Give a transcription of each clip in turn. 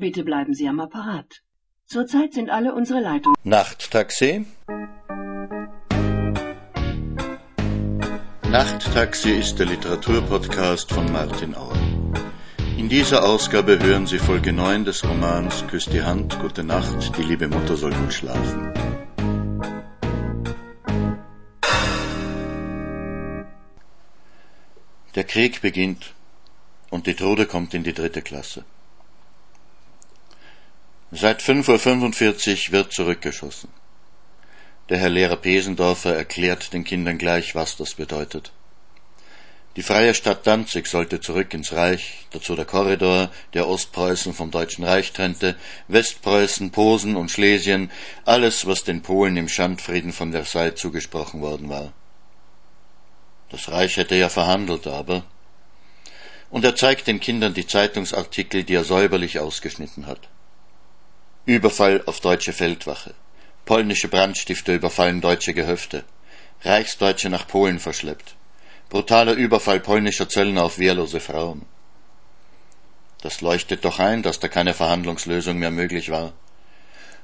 Bitte bleiben Sie am Apparat. Zurzeit sind alle unsere Leitungen. Nachttaxi? Nachttaxi ist der Literaturpodcast von Martin Auer. In dieser Ausgabe hören Sie Folge 9 des Romans Küss die Hand, gute Nacht, die liebe Mutter soll gut schlafen. Der Krieg beginnt und die Trude kommt in die dritte Klasse. Seit 5.45 Uhr wird zurückgeschossen. Der Herr Lehrer Pesendorfer erklärt den Kindern gleich, was das bedeutet. Die freie Stadt Danzig sollte zurück ins Reich, dazu der Korridor, der Ostpreußen vom Deutschen Reich trennte, Westpreußen, Posen und Schlesien, alles, was den Polen im Schandfrieden von Versailles zugesprochen worden war. Das Reich hätte ja verhandelt, aber. Und er zeigt den Kindern die Zeitungsartikel, die er säuberlich ausgeschnitten hat. Überfall auf deutsche Feldwache. Polnische Brandstifter überfallen deutsche Gehöfte. Reichsdeutsche nach Polen verschleppt. Brutaler Überfall polnischer Zöllner auf wehrlose Frauen. Das leuchtet doch ein, dass da keine Verhandlungslösung mehr möglich war.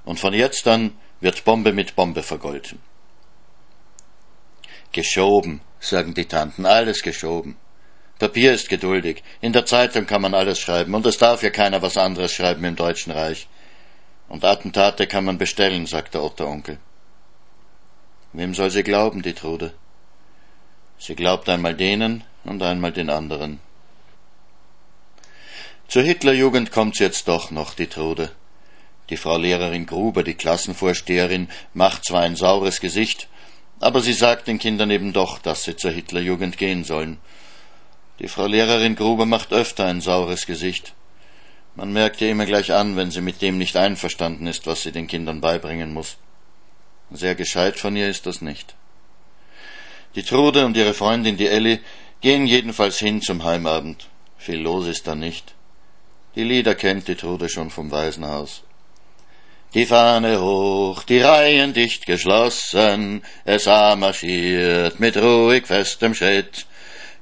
Und von jetzt an wird Bombe mit Bombe vergolten. Geschoben, sagen die Tanten, alles geschoben. Papier ist geduldig, in der Zeitung kann man alles schreiben, und es darf ja keiner was anderes schreiben im Deutschen Reich. Und Attentate kann man bestellen, sagt der Otteronkel. Wem soll sie glauben, die Trude? Sie glaubt einmal denen und einmal den anderen. Zur Hitlerjugend kommt's jetzt doch noch, die Trude. Die Frau Lehrerin Gruber, die Klassenvorsteherin, macht zwar ein saures Gesicht, aber sie sagt den Kindern eben doch, dass sie zur Hitlerjugend gehen sollen. Die Frau Lehrerin Gruber macht öfter ein saures Gesicht. Man merkt ihr immer gleich an, wenn sie mit dem nicht einverstanden ist, was sie den Kindern beibringen muss. Sehr gescheit von ihr ist das nicht. Die Trude und ihre Freundin, die Elli, gehen jedenfalls hin zum Heimabend. Viel los ist da nicht. Die Lieder kennt die Trude schon vom Waisenhaus. Die Fahne hoch, die Reihen dicht geschlossen, es marschiert mit ruhig festem Schritt.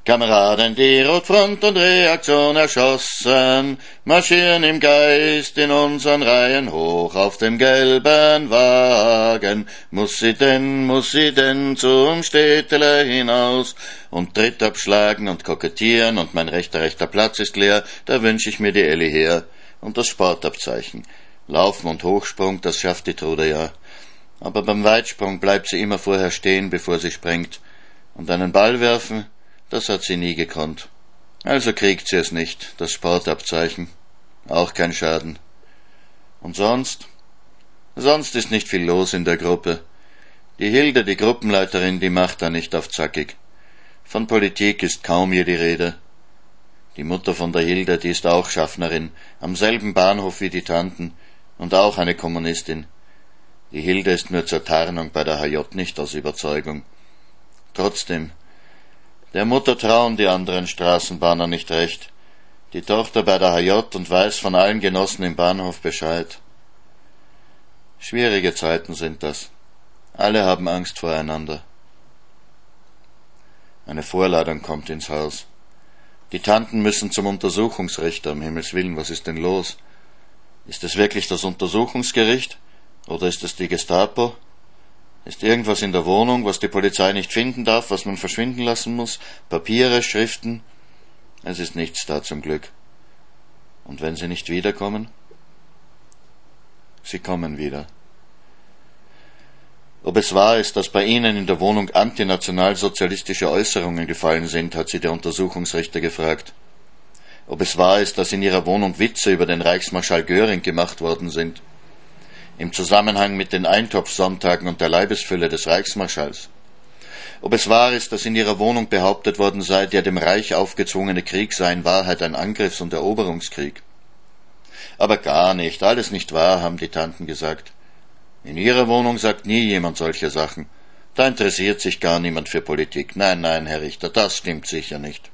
Kameraden, die Rotfront und Reaktion erschossen, marschieren im Geist in unseren Reihen hoch auf dem gelben Wagen. Muss sie denn, muss sie denn zum Städtele hinaus und Tritt abschlagen und kokettieren und mein rechter, rechter Platz ist leer, da wünsch ich mir die Elli her und das Sportabzeichen. Laufen und Hochsprung, das schafft die Trude ja. Aber beim Weitsprung bleibt sie immer vorher stehen, bevor sie springt. Und einen Ball werfen, das hat sie nie gekonnt. Also kriegt sie es nicht, das Sportabzeichen. Auch kein Schaden. Und sonst? Sonst ist nicht viel los in der Gruppe. Die Hilde, die Gruppenleiterin, die macht da nicht auf zackig. Von Politik ist kaum je die Rede. Die Mutter von der Hilde, die ist auch Schaffnerin, am selben Bahnhof wie die Tanten, und auch eine Kommunistin. Die Hilde ist nur zur Tarnung bei der HJ nicht aus Überzeugung. Trotzdem, der Mutter trauen die anderen Straßenbahner nicht recht. Die Tochter bei der HJ und weiß von allen Genossen im Bahnhof Bescheid. Schwierige Zeiten sind das. Alle haben Angst voreinander. Eine Vorladung kommt ins Haus. Die Tanten müssen zum Untersuchungsrichter, um Himmels willen, was ist denn los? Ist es wirklich das Untersuchungsgericht? Oder ist es die Gestapo? Ist irgendwas in der Wohnung, was die Polizei nicht finden darf, was man verschwinden lassen muss? Papiere, Schriften? Es ist nichts da zum Glück. Und wenn sie nicht wiederkommen? Sie kommen wieder. Ob es wahr ist, dass bei Ihnen in der Wohnung antinationalsozialistische Äußerungen gefallen sind, hat sie der Untersuchungsrichter gefragt ob es wahr ist, dass in ihrer Wohnung Witze über den Reichsmarschall Göring gemacht worden sind, im Zusammenhang mit den Eintopfsonntagen und der Leibesfülle des Reichsmarschalls, ob es wahr ist, dass in ihrer Wohnung behauptet worden sei, der dem Reich aufgezwungene Krieg sei in Wahrheit ein Angriffs- und Eroberungskrieg. Aber gar nicht, alles nicht wahr, haben die Tanten gesagt. In ihrer Wohnung sagt nie jemand solche Sachen. Da interessiert sich gar niemand für Politik. Nein, nein, Herr Richter, das stimmt sicher nicht.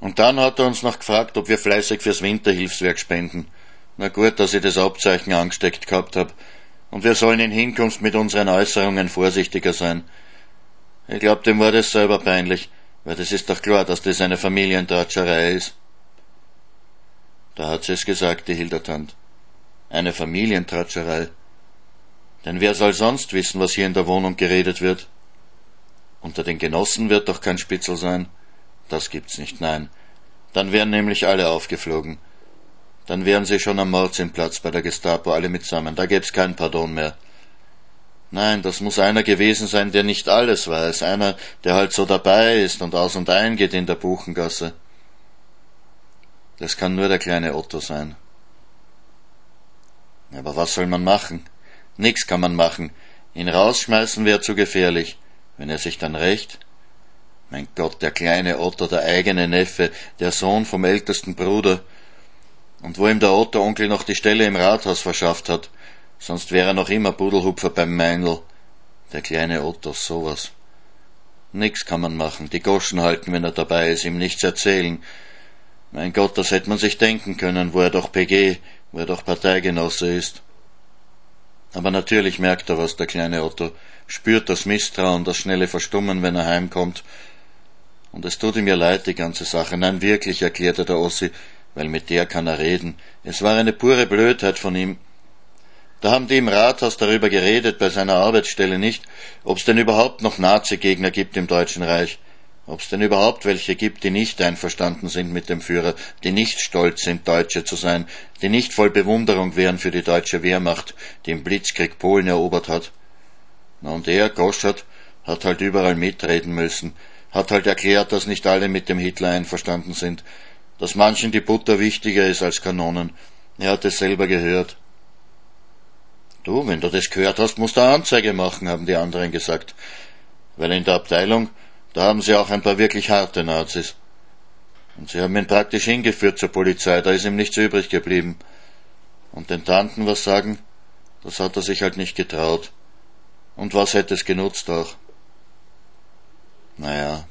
Und dann hat er uns noch gefragt, ob wir fleißig fürs Winterhilfswerk spenden. Na gut, dass ich das Abzeichen angesteckt gehabt hab. Und wir sollen in Hinkunft mit unseren Äußerungen vorsichtiger sein. Ich glaub, dem war das selber peinlich, weil das ist doch klar, dass das eine Familientratscherei ist. Da hat sie es gesagt, die Hildertand. Eine Familientratscherei. Denn wer soll sonst wissen, was hier in der Wohnung geredet wird? Unter den Genossen wird doch kein Spitzel sein. Das gibt's nicht, nein. Dann wären nämlich alle aufgeflogen. Dann wären sie schon am Mordsinnplatz bei der Gestapo, alle mitsammen. Da gäb's kein Pardon mehr. Nein, das muss einer gewesen sein, der nicht alles weiß, einer, der halt so dabei ist und aus und ein geht in der Buchengasse. Das kann nur der kleine Otto sein. Aber was soll man machen? Nix kann man machen. Ihn rausschmeißen wäre zu gefährlich. Wenn er sich dann rächt? Mein Gott, der kleine Otto, der eigene Neffe, der Sohn vom ältesten Bruder. Und wo ihm der Otto Onkel noch die Stelle im Rathaus verschafft hat, sonst wäre er noch immer Pudelhupfer beim Meinl. Der kleine Otto, sowas. Nix kann man machen, die Goschen halten, wenn er dabei ist, ihm nichts erzählen. Mein Gott, das hätte man sich denken können, wo er doch PG, wo er doch Parteigenosse ist. Aber natürlich merkt er was, der kleine Otto, spürt das Misstrauen, das schnelle Verstummen, wenn er heimkommt. Und es tut ihm ja leid, die ganze Sache. Nein, wirklich, erklärte der Ossi, weil mit der kann er reden. Es war eine pure Blödheit von ihm. Da haben die im Rathaus darüber geredet, bei seiner Arbeitsstelle nicht, ob's denn überhaupt noch Nazi-Gegner gibt im Deutschen Reich, ob's denn überhaupt welche gibt, die nicht einverstanden sind mit dem Führer, die nicht stolz sind, Deutsche zu sein, die nicht voll Bewunderung wären für die deutsche Wehrmacht, die im Blitzkrieg Polen erobert hat. Na und er, Goschert, hat halt überall mitreden müssen, hat halt erklärt, dass nicht alle mit dem Hitler einverstanden sind, dass manchen die Butter wichtiger ist als Kanonen. Er hat es selber gehört. Du, wenn du das gehört hast, musst du Anzeige machen, haben die anderen gesagt. Weil in der Abteilung, da haben sie auch ein paar wirklich harte Nazis. Und sie haben ihn praktisch hingeführt zur Polizei, da ist ihm nichts übrig geblieben. Und den Tanten was sagen, das hat er sich halt nicht getraut. Und was hätte es genutzt auch? Naja,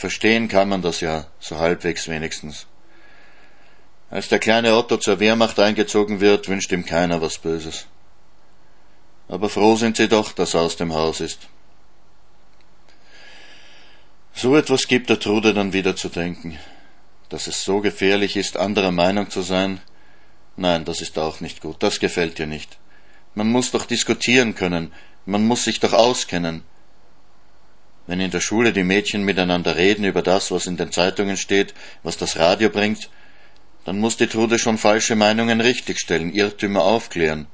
verstehen kann man das ja, so halbwegs wenigstens. Als der kleine Otto zur Wehrmacht eingezogen wird, wünscht ihm keiner was Böses. Aber froh sind sie doch, dass er aus dem Haus ist. So etwas gibt der Trude dann wieder zu denken. Dass es so gefährlich ist, anderer Meinung zu sein, nein, das ist auch nicht gut, das gefällt dir nicht. Man muss doch diskutieren können, man muss sich doch auskennen. Wenn in der Schule die Mädchen miteinander reden über das, was in den Zeitungen steht, was das Radio bringt, dann muss die Trude schon falsche Meinungen richtigstellen, Irrtümer aufklären.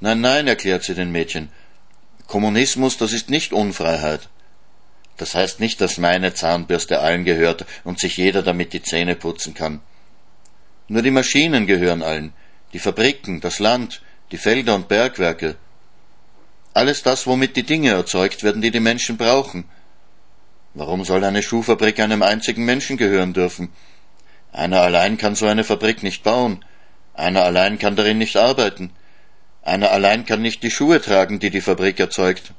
Nein, nein, erklärt sie den Mädchen. Kommunismus, das ist nicht Unfreiheit. Das heißt nicht, dass meine Zahnbürste allen gehört und sich jeder damit die Zähne putzen kann. Nur die Maschinen gehören allen, die Fabriken, das Land, die Felder und Bergwerke. Alles das, womit die Dinge erzeugt werden, die die Menschen brauchen. Warum soll eine Schuhfabrik einem einzigen Menschen gehören dürfen? Einer allein kann so eine Fabrik nicht bauen. Einer allein kann darin nicht arbeiten. Einer allein kann nicht die Schuhe tragen, die die Fabrik erzeugt.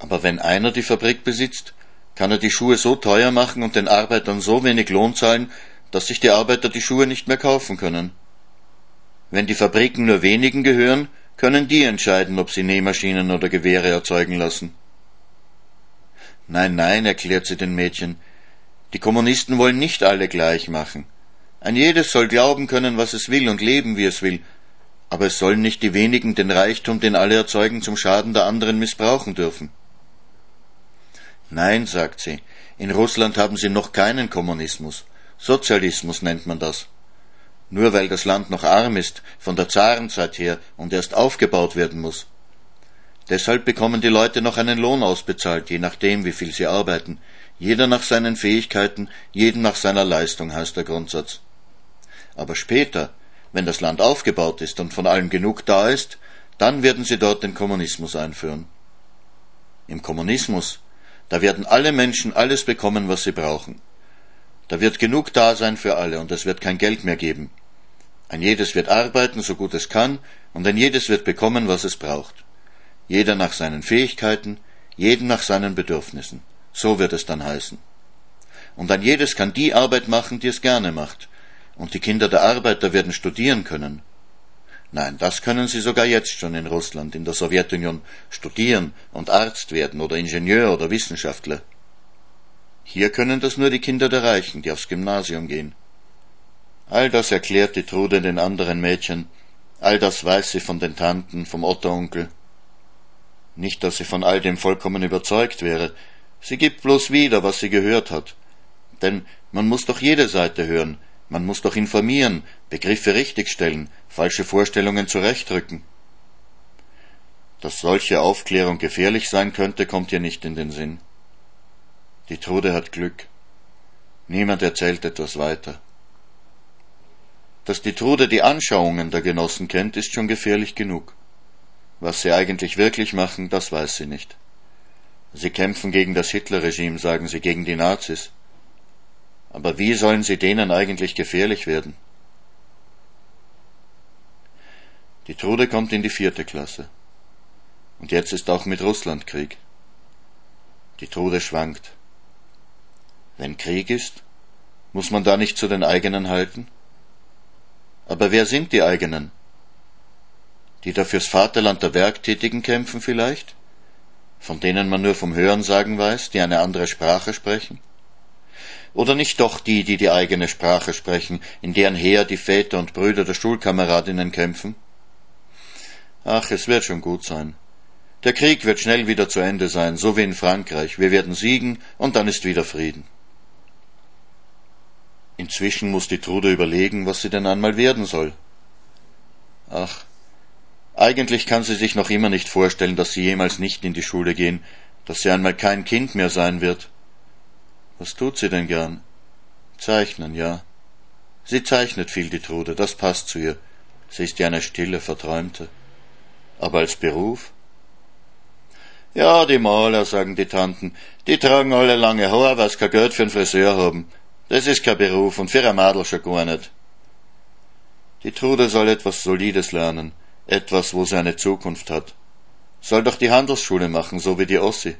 Aber wenn einer die Fabrik besitzt, kann er die Schuhe so teuer machen und den Arbeitern so wenig Lohn zahlen, dass sich die Arbeiter die Schuhe nicht mehr kaufen können. Wenn die Fabriken nur wenigen gehören, können die entscheiden, ob sie Nähmaschinen oder Gewehre erzeugen lassen. Nein, nein, erklärt sie den Mädchen, die Kommunisten wollen nicht alle gleich machen. Ein jedes soll glauben können, was es will und leben, wie es will, aber es sollen nicht die wenigen den Reichtum, den alle erzeugen, zum Schaden der anderen missbrauchen dürfen. Nein, sagt sie, in Russland haben sie noch keinen Kommunismus. Sozialismus nennt man das. Nur weil das Land noch arm ist, von der Zarenzeit her, und erst aufgebaut werden muss. Deshalb bekommen die Leute noch einen Lohn ausbezahlt, je nachdem, wie viel sie arbeiten, jeder nach seinen Fähigkeiten, jeden nach seiner Leistung heißt der Grundsatz. Aber später, wenn das Land aufgebaut ist und von allem genug da ist, dann werden sie dort den Kommunismus einführen. Im Kommunismus, da werden alle Menschen alles bekommen, was sie brauchen. Da wird genug da sein für alle und es wird kein Geld mehr geben. Ein jedes wird arbeiten, so gut es kann, und ein jedes wird bekommen, was es braucht. Jeder nach seinen Fähigkeiten, jeden nach seinen Bedürfnissen. So wird es dann heißen. Und ein jedes kann die Arbeit machen, die es gerne macht. Und die Kinder der Arbeiter werden studieren können. Nein, das können sie sogar jetzt schon in Russland, in der Sowjetunion, studieren und Arzt werden oder Ingenieur oder Wissenschaftler. Hier können das nur die Kinder der Reichen, die aufs Gymnasium gehen. All das erklärt die Trude den anderen Mädchen, all das weiß sie von den Tanten, vom Otteronkel. Nicht, dass sie von all dem vollkommen überzeugt wäre, sie gibt bloß wieder, was sie gehört hat. Denn man muss doch jede Seite hören, man muss doch informieren, Begriffe richtigstellen, falsche Vorstellungen zurechtrücken. Dass solche Aufklärung gefährlich sein könnte, kommt ihr nicht in den Sinn. Die Trude hat Glück. Niemand erzählt etwas weiter. Dass die Trude die Anschauungen der Genossen kennt, ist schon gefährlich genug. Was sie eigentlich wirklich machen, das weiß sie nicht. Sie kämpfen gegen das Hitlerregime, sagen sie, gegen die Nazis. Aber wie sollen sie denen eigentlich gefährlich werden? Die Trude kommt in die vierte Klasse. Und jetzt ist auch mit Russland Krieg. Die Trude schwankt. Wenn Krieg ist, muss man da nicht zu den eigenen halten? Aber wer sind die eigenen? Die da fürs Vaterland der Werktätigen kämpfen vielleicht? Von denen man nur vom Hörensagen weiß, die eine andere Sprache sprechen? Oder nicht doch die, die die eigene Sprache sprechen, in deren Heer die Väter und Brüder der Schulkameradinnen kämpfen? Ach, es wird schon gut sein. Der Krieg wird schnell wieder zu Ende sein, so wie in Frankreich. Wir werden siegen und dann ist wieder Frieden. Inzwischen muss die Trude überlegen, was sie denn einmal werden soll. Ach, eigentlich kann sie sich noch immer nicht vorstellen, dass sie jemals nicht in die Schule gehen, dass sie einmal kein Kind mehr sein wird. Was tut sie denn gern? Zeichnen, ja. Sie zeichnet viel, die Trude, das passt zu ihr. Sie ist ja eine stille, verträumte. Aber als Beruf? Ja, die Maler, sagen die Tanten, die tragen alle lange Haar, sie kein Geld für einen Friseur haben. Das ist kein Beruf und für ein Madel schon gar nicht. Die Trude soll etwas Solides lernen, etwas, wo sie eine Zukunft hat. Soll doch die Handelsschule machen, so wie die Ossi.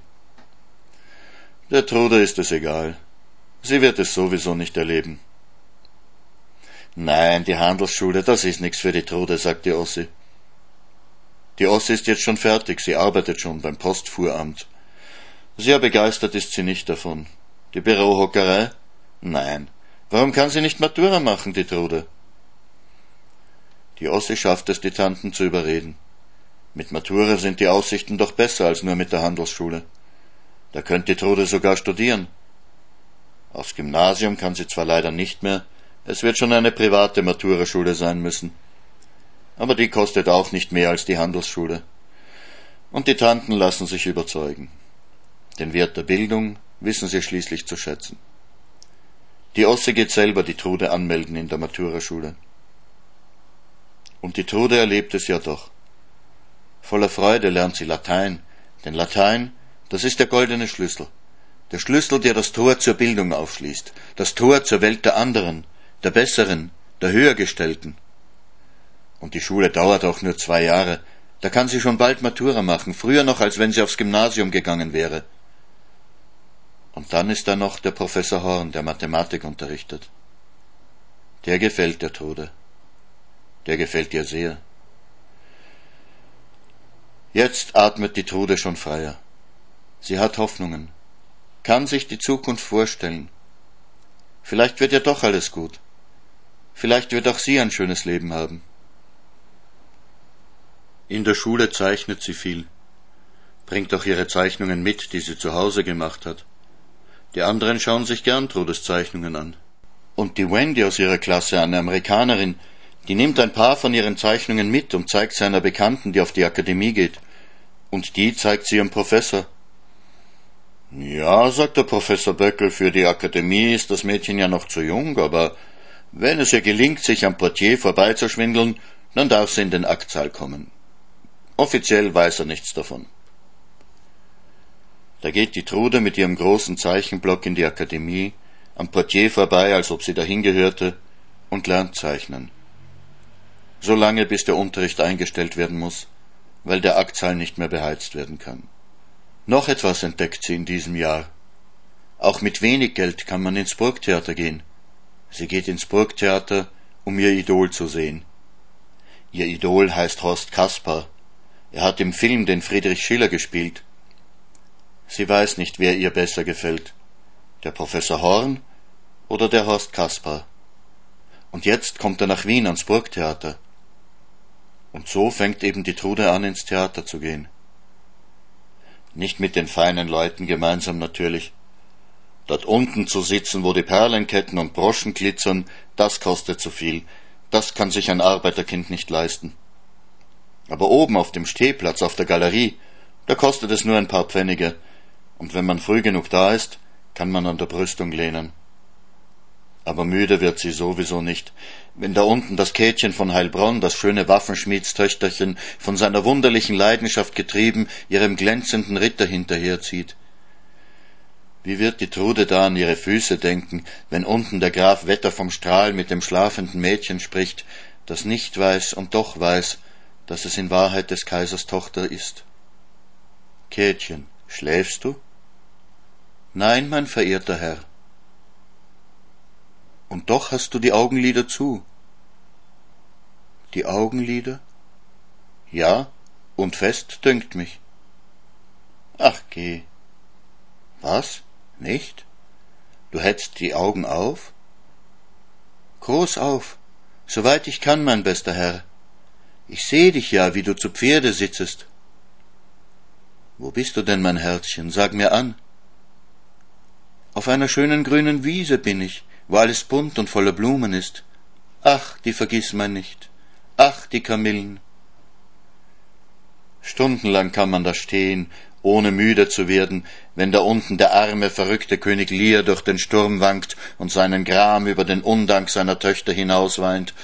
Der Trude ist es egal. Sie wird es sowieso nicht erleben. Nein, die Handelsschule, das ist nichts für die Trude, sagt die Ossi. Die Ossi ist jetzt schon fertig, sie arbeitet schon beim Postfuhramt. Sehr begeistert ist sie nicht davon. Die Bürohockerei? Nein. Warum kann sie nicht Matura machen, die Trude? Die Ossi schafft es, die Tanten zu überreden. Mit Matura sind die Aussichten doch besser als nur mit der Handelsschule. Da könnte die Trude sogar studieren. Aufs Gymnasium kann sie zwar leider nicht mehr, es wird schon eine private Maturaschule sein müssen. Aber die kostet auch nicht mehr als die Handelsschule. Und die Tanten lassen sich überzeugen. Den Wert der Bildung wissen sie schließlich zu schätzen. Die Osse geht selber die Trude anmelden in der Maturaschule. Und die Trude erlebt es ja doch. Voller Freude lernt sie Latein, denn Latein, das ist der goldene Schlüssel. Der Schlüssel, der das Tor zur Bildung aufschließt, das Tor zur Welt der anderen, der Besseren, der Höhergestellten. Und die Schule dauert auch nur zwei Jahre, da kann sie schon bald Matura machen, früher noch, als wenn sie aufs Gymnasium gegangen wäre. Und dann ist da noch der Professor Horn, der Mathematik unterrichtet. Der gefällt der Tode. Der gefällt ihr sehr. Jetzt atmet die Trude schon freier. Sie hat Hoffnungen, kann sich die Zukunft vorstellen. Vielleicht wird ja doch alles gut. Vielleicht wird auch sie ein schönes Leben haben. In der Schule zeichnet sie viel, bringt auch ihre Zeichnungen mit, die sie zu Hause gemacht hat. Die anderen schauen sich gern Trudes Zeichnungen an. Und die Wendy aus ihrer Klasse, eine Amerikanerin, die nimmt ein paar von ihren Zeichnungen mit und zeigt sie einer Bekannten, die auf die Akademie geht. Und die zeigt sie ihrem Professor. Ja, sagt der Professor Böckel, für die Akademie ist das Mädchen ja noch zu jung, aber wenn es ihr gelingt, sich am Portier vorbeizuschwindeln, dann darf sie in den Aktsaal kommen. Offiziell weiß er nichts davon. Da geht die Trude mit ihrem großen Zeichenblock in die Akademie, am Portier vorbei, als ob sie dahin gehörte, und lernt zeichnen. So lange, bis der Unterricht eingestellt werden muss, weil der Aktsaal nicht mehr beheizt werden kann. Noch etwas entdeckt sie in diesem Jahr. Auch mit wenig Geld kann man ins Burgtheater gehen. Sie geht ins Burgtheater, um ihr Idol zu sehen. Ihr Idol heißt Horst Kaspar. Er hat im Film den Friedrich Schiller gespielt Sie weiß nicht, wer ihr besser gefällt. Der Professor Horn oder der Horst Kaspar. Und jetzt kommt er nach Wien ans Burgtheater. Und so fängt eben die Trude an, ins Theater zu gehen. Nicht mit den feinen Leuten gemeinsam natürlich. Dort unten zu sitzen, wo die Perlenketten und Broschen glitzern, das kostet zu viel. Das kann sich ein Arbeiterkind nicht leisten. Aber oben auf dem Stehplatz, auf der Galerie, da kostet es nur ein paar Pfennige. Und wenn man früh genug da ist, kann man an der Brüstung lehnen. Aber müde wird sie sowieso nicht, wenn da unten das Käthchen von Heilbronn, das schöne Waffenschmiedstöchterchen, von seiner wunderlichen Leidenschaft getrieben, ihrem glänzenden Ritter hinterherzieht. Wie wird die Trude da an ihre Füße denken, wenn unten der Graf Wetter vom Strahl mit dem schlafenden Mädchen spricht, das nicht weiß und doch weiß, dass es in Wahrheit des Kaisers Tochter ist. Käthchen, schläfst du? Nein, mein verehrter Herr. Und doch hast du die Augenlider zu. Die Augenlider? Ja, und fest dünkt mich. Ach geh. Was? Nicht? Du hättst die Augen auf? Groß auf, soweit ich kann, mein bester Herr. Ich seh dich ja, wie du zu Pferde sitzest. Wo bist du denn, mein Herzchen? Sag mir an. Auf einer schönen grünen Wiese bin ich, wo alles bunt und voller Blumen ist. Ach, die vergiss man nicht. Ach, die Kamillen. Stundenlang kann man da stehen ohne müde zu werden, wenn da unten der arme, verrückte König Lear durch den Sturm wankt und seinen Gram über den Undank seiner Töchter hinausweint.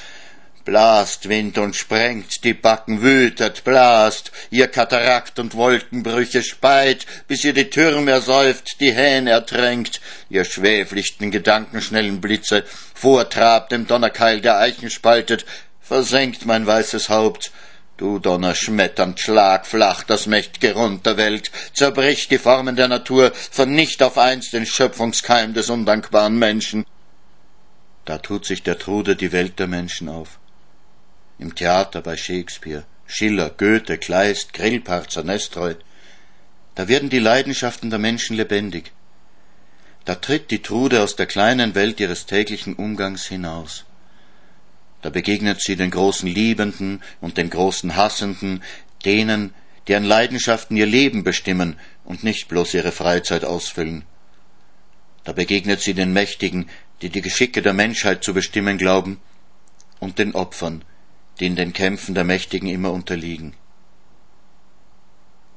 Blast Wind und sprengt, die Backen wütet, blast, ihr Katarakt und Wolkenbrüche speit, bis ihr die Türme ersäuft, die Hähne ertränkt, ihr schwäflichten gedankenschnellen Blitze, vortrabt dem Donnerkeil der Eichen spaltet, versenkt mein weißes Haupt, Du donnerschmetternd schlag flach das mächt'ge Rund der Welt, zerbrich die Formen der Natur, vernicht auf eins den Schöpfungskeim des undankbaren Menschen. Da tut sich der Trude die Welt der Menschen auf. Im Theater bei Shakespeare, Schiller, Goethe, Kleist, Grillparzer, Nestroy, da werden die Leidenschaften der Menschen lebendig. Da tritt die Trude aus der kleinen Welt ihres täglichen Umgangs hinaus. Da begegnet sie den großen Liebenden und den großen Hassenden, denen, deren Leidenschaften ihr Leben bestimmen und nicht bloß ihre Freizeit ausfüllen. Da begegnet sie den Mächtigen, die die Geschicke der Menschheit zu bestimmen glauben, und den Opfern, die in den Kämpfen der Mächtigen immer unterliegen.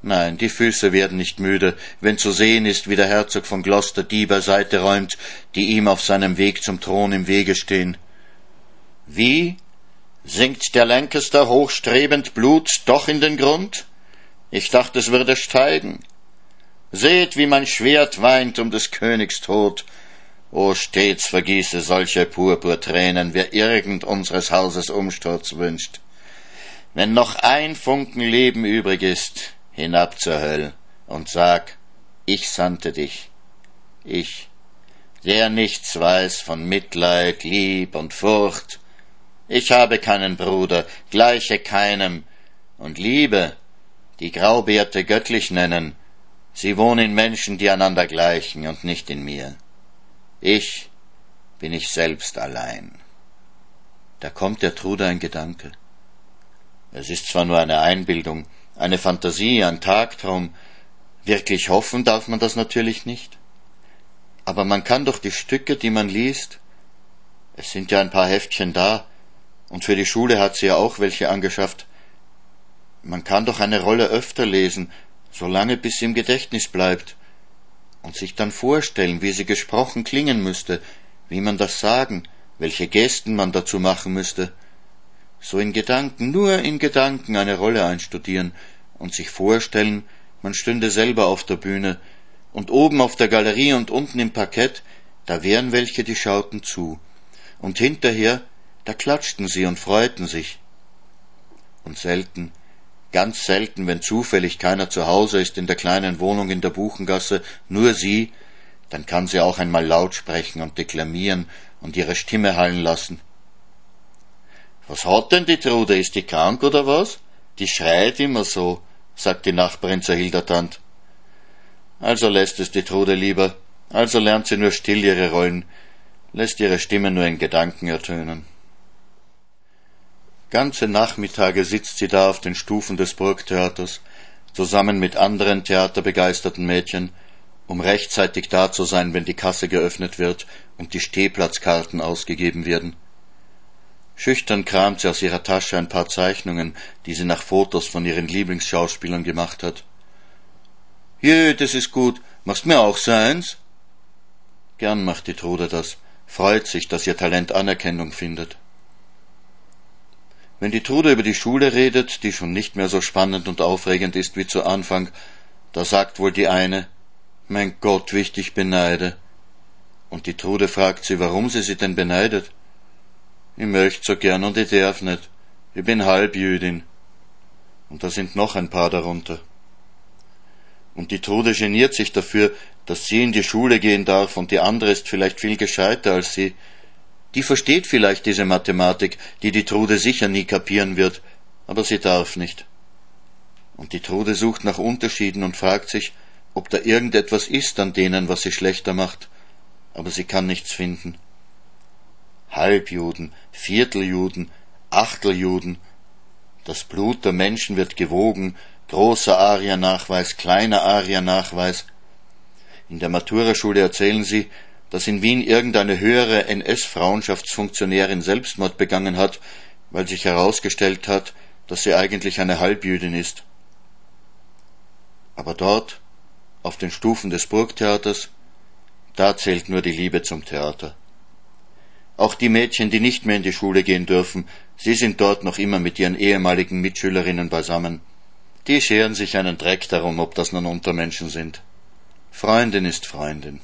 Nein, die Füße werden nicht müde, wenn zu sehen ist, wie der Herzog von Gloucester die beiseite räumt, die ihm auf seinem Weg zum Thron im Wege stehen, wie? Sinkt der Lancaster hochstrebend Blut doch in den Grund? Ich dachte, es würde steigen. Seht, wie mein Schwert weint um des Königs Tod. O stets vergieße solche Purpurtränen, wer irgend unseres Hauses Umsturz wünscht. Wenn noch ein Funken Leben übrig ist, hinab zur Höll und sag, ich sandte dich. Ich, der nichts weiß von Mitleid, Lieb und Furcht, ich habe keinen Bruder, gleiche keinem, und Liebe, die Graubärte göttlich nennen, sie wohnen in Menschen, die einander gleichen und nicht in mir. Ich bin ich selbst allein. Da kommt der Trude ein Gedanke. Es ist zwar nur eine Einbildung, eine Fantasie, ein Tagtraum, wirklich hoffen darf man das natürlich nicht. Aber man kann doch die Stücke, die man liest, es sind ja ein paar Heftchen da, und für die Schule hat sie ja auch welche angeschafft. Man kann doch eine Rolle öfter lesen, solange bis sie im Gedächtnis bleibt, und sich dann vorstellen, wie sie gesprochen klingen müsste, wie man das sagen, welche Gesten man dazu machen müsste. So in Gedanken, nur in Gedanken eine Rolle einstudieren und sich vorstellen, man stünde selber auf der Bühne, und oben auf der Galerie und unten im Parkett, da wären welche, die schauten zu, und hinterher da klatschten sie und freuten sich. Und selten, ganz selten, wenn zufällig keiner zu Hause ist in der kleinen Wohnung in der Buchengasse, nur sie, dann kann sie auch einmal laut sprechen und deklamieren und ihre Stimme hallen lassen. Was hat denn die Trude? Ist die krank oder was? Die schreit immer so, sagt die Nachbarin zur Hildertand. Also lässt es die Trude lieber, also lernt sie nur still ihre Rollen, lässt ihre Stimme nur in Gedanken ertönen. Ganze Nachmittage sitzt sie da auf den Stufen des Burgtheaters, zusammen mit anderen theaterbegeisterten Mädchen, um rechtzeitig da zu sein, wenn die Kasse geöffnet wird und die Stehplatzkarten ausgegeben werden. Schüchtern kramt sie aus ihrer Tasche ein paar Zeichnungen, die sie nach Fotos von ihren Lieblingsschauspielern gemacht hat. Je, das ist gut. Machst mir auch so eins? Gern macht die Trude das, freut sich, dass ihr Talent Anerkennung findet. Wenn die Trude über die Schule redet, die schon nicht mehr so spannend und aufregend ist wie zu Anfang, da sagt wohl die eine, mein Gott, wie ich dich beneide. Und die Trude fragt sie, warum sie sie denn beneidet. Ich möcht so gern und ich darf nicht. Ich bin Halbjüdin. Und da sind noch ein paar darunter. Und die Trude geniert sich dafür, dass sie in die Schule gehen darf und die andere ist vielleicht viel gescheiter als sie. Die versteht vielleicht diese Mathematik, die die Trude sicher nie kapieren wird, aber sie darf nicht. Und die Trude sucht nach Unterschieden und fragt sich, ob da irgendetwas ist an denen, was sie schlechter macht, aber sie kann nichts finden. Halbjuden, Vierteljuden, Achteljuden, das Blut der Menschen wird gewogen, großer Ariernachweis, kleiner Ariernachweis. In der Maturaschule erzählen sie, dass in Wien irgendeine höhere NS-Frauenschaftsfunktionärin Selbstmord begangen hat, weil sich herausgestellt hat, dass sie eigentlich eine Halbjüdin ist. Aber dort, auf den Stufen des Burgtheaters, da zählt nur die Liebe zum Theater. Auch die Mädchen, die nicht mehr in die Schule gehen dürfen, sie sind dort noch immer mit ihren ehemaligen Mitschülerinnen beisammen. Die scheren sich einen Dreck darum, ob das nun Untermenschen sind. Freundin ist Freundin.